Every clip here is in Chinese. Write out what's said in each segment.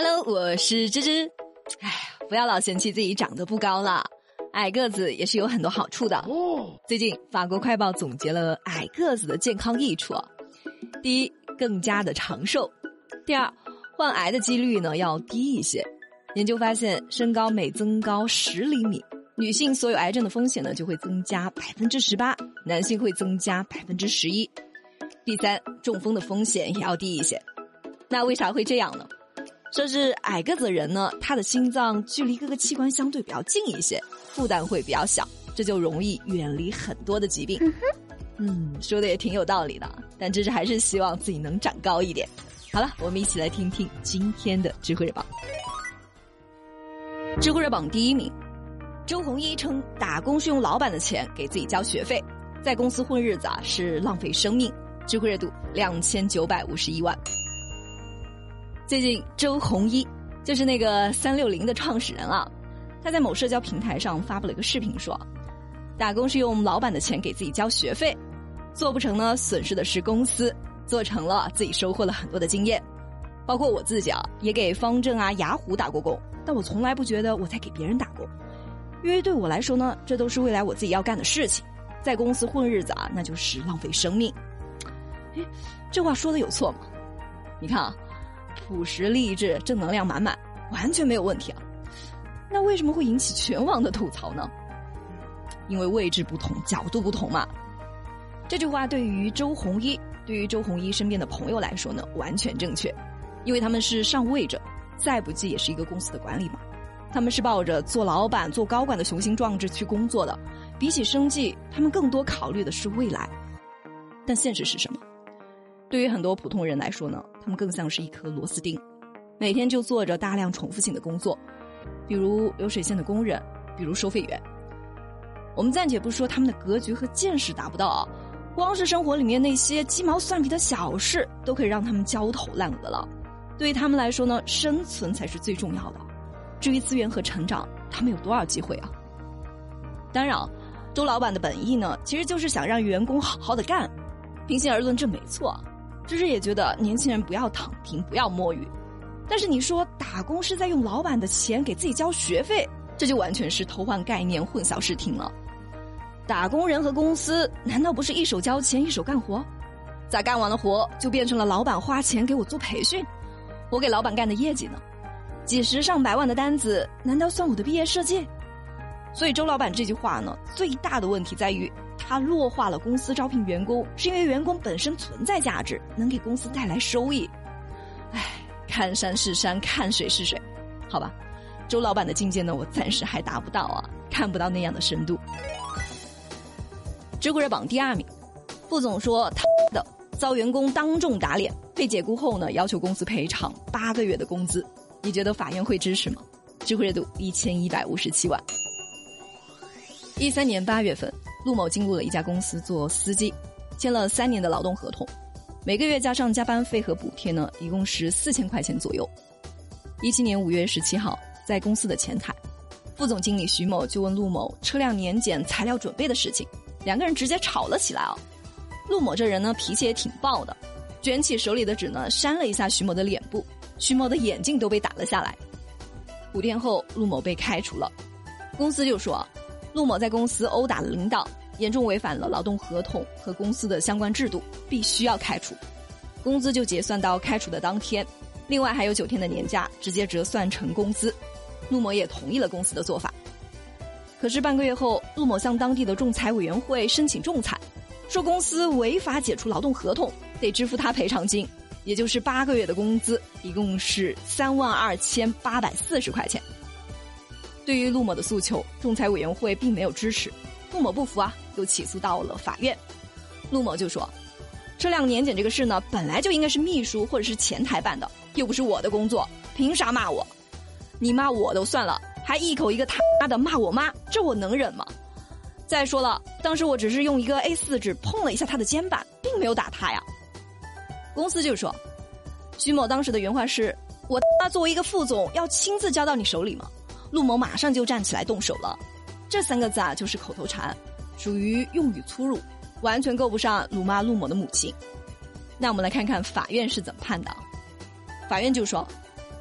Hello，我是芝芝。哎呀，不要老嫌弃自己长得不高了，矮个子也是有很多好处的。最近法国快报总结了矮个子的健康益处：第一，更加的长寿；第二，患癌的几率呢要低一些。研究发现，身高每增高十厘米，女性所有癌症的风险呢就会增加百分之十八，男性会增加百分之十一。第三，中风的风险也要低一些。那为啥会这样呢？说是矮个子人呢，他的心脏距离各个器官相对比较近一些，负担会比较小，这就容易远离很多的疾病。嗯，说的也挺有道理的，但这是还是希望自己能长高一点。好了，我们一起来听听今天的知乎热榜。知乎热榜第一名，周鸿祎称打工是用老板的钱给自己交学费，在公司混日子啊是浪费生命。知乎热度两千九百五十一万。最近，周鸿祎就是那个三六零的创始人啊，他在某社交平台上发布了一个视频，说，打工是用老板的钱给自己交学费，做不成呢，损失的是公司；做成了，自己收获了很多的经验。包括我自己啊，也给方正啊、雅虎打过工，但我从来不觉得我在给别人打工，因为对我来说呢，这都是未来我自己要干的事情，在公司混日子啊，那就是浪费生命。这话说的有错吗？你看啊，朴实励志、正能量满满，完全没有问题啊。那为什么会引起全网的吐槽呢？因为位置不同，角度不同嘛。这句话对于周鸿祎，对于周鸿祎身边的朋友来说呢，完全正确，因为他们是上位者，再不济也是一个公司的管理嘛。他们是抱着做老板、做高管的雄心壮志去工作的，比起生计，他们更多考虑的是未来。但现实是什么？对于很多普通人来说呢，他们更像是一颗螺丝钉，每天就做着大量重复性的工作，比如流水线的工人，比如收费员。我们暂且不说他们的格局和见识达不到啊，光是生活里面那些鸡毛蒜皮的小事，都可以让他们焦头烂额了。对于他们来说呢，生存才是最重要的。至于资源和成长，他们有多少机会啊？当然，周老板的本意呢，其实就是想让员工好好的干。平心而论，这没错。芝芝也觉得年轻人不要躺平，不要摸鱼。但是你说打工是在用老板的钱给自己交学费，这就完全是偷换概念、混淆视听了。打工人和公司难道不是一手交钱一手干活？咋干完了活就变成了老板花钱给我做培训？我给老板干的业绩呢？几十上百万的单子难道算我的毕业设计？所以周老板这句话呢，最大的问题在于。他弱化了公司招聘员工，是因为员工本身存在价值，能给公司带来收益。唉，看山是山，看水是水，好吧。周老板的境界呢，我暂时还达不到啊，看不到那样的深度。知乎热榜第二名，副总说他的遭员工当众打脸，被解雇后呢，要求公司赔偿八个月的工资。你觉得法院会支持吗？知乎热度一千一百五十七万。一三年八月份。陆某进入了一家公司做司机，签了三年的劳动合同，每个月加上加班费和补贴呢，一共是四千块钱左右。一七年五月十七号，在公司的前台，副总经理徐某就问陆某车辆年检材料准备的事情，两个人直接吵了起来啊。陆某这人呢，脾气也挺暴的，卷起手里的纸呢，扇了一下徐某的脸部，徐某的眼镜都被打了下来。五天后，陆某被开除了，公司就说。陆某在公司殴打了领导，严重违反了劳动合同和公司的相关制度，必须要开除，工资就结算到开除的当天，另外还有九天的年假，直接折算成工资。陆某也同意了公司的做法。可是半个月后，陆某向当地的仲裁委员会申请仲裁，说公司违法解除劳动合同，得支付他赔偿金，也就是八个月的工资，一共是三万二千八百四十块钱。对于陆某的诉求，仲裁委员会并没有支持，陆某不服啊，又起诉到了法院。陆某就说：“车辆年检这个事呢，本来就应该是秘书或者是前台办的，又不是我的工作，凭啥骂我？你骂我都算了，还一口一个他妈的骂我妈，这我能忍吗？再说了，当时我只是用一个 A 四纸碰了一下他的肩膀，并没有打他呀。”公司就说：“徐某当时的原话是：我他妈作为一个副总，要亲自交到你手里吗？”陆某马上就站起来动手了，这三个字啊就是口头禅，属于用语粗鲁，完全够不上辱骂陆某的母亲。那我们来看看法院是怎么判的。法院就说，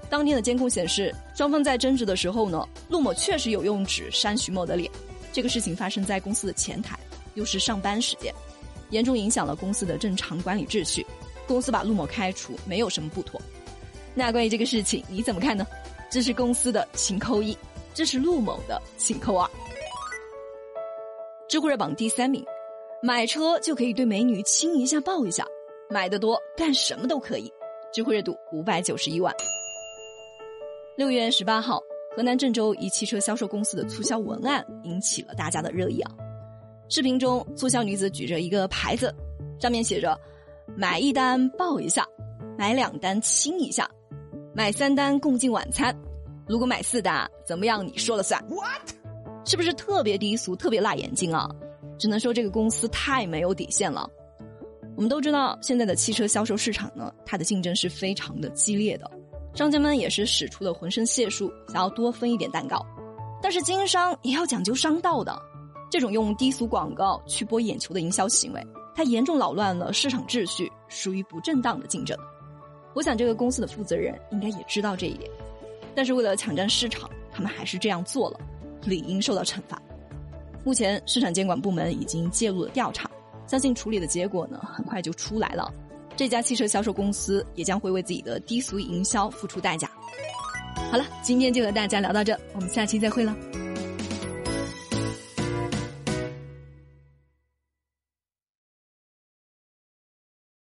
当天的监控显示，双方在争执的时候呢，陆某确实有用纸扇徐某的脸。这个事情发生在公司的前台，又是上班时间，严重影响了公司的正常管理秩序。公司把陆某开除，没有什么不妥。那关于这个事情你怎么看呢？支持公司的请扣一，支持陆某的请扣二。知乎热榜第三名，买车就可以对美女亲一下抱一下，买的多干什么都可以。知乎热度五百九十一万。六月十八号，河南郑州一汽车销售公司的促销文案引起了大家的热议啊。视频中，促销女子举着一个牌子，上面写着：“买一单抱一下，买两单亲一下，买三单共进晚餐。如果买四单，怎么样？你说了算。” What？是不是特别低俗、特别辣眼睛啊？只能说这个公司太没有底线了。我们都知道，现在的汽车销售市场呢，它的竞争是非常的激烈的，商家们也是使出了浑身解数，想要多分一点蛋糕。但是经商也要讲究商道的，这种用低俗广告去博眼球的营销行为，它严重扰乱了市场秩序，属于不正当的竞争。我想这个公司的负责人应该也知道这一点，但是为了抢占市场，他们还是这样做了。理应受到惩罚。目前，市场监管部门已经介入了调查，相信处理的结果呢，很快就出来了。这家汽车销售公司也将会为自己的低俗营销付出代价。好了，今天就和大家聊到这，我们下期再会了。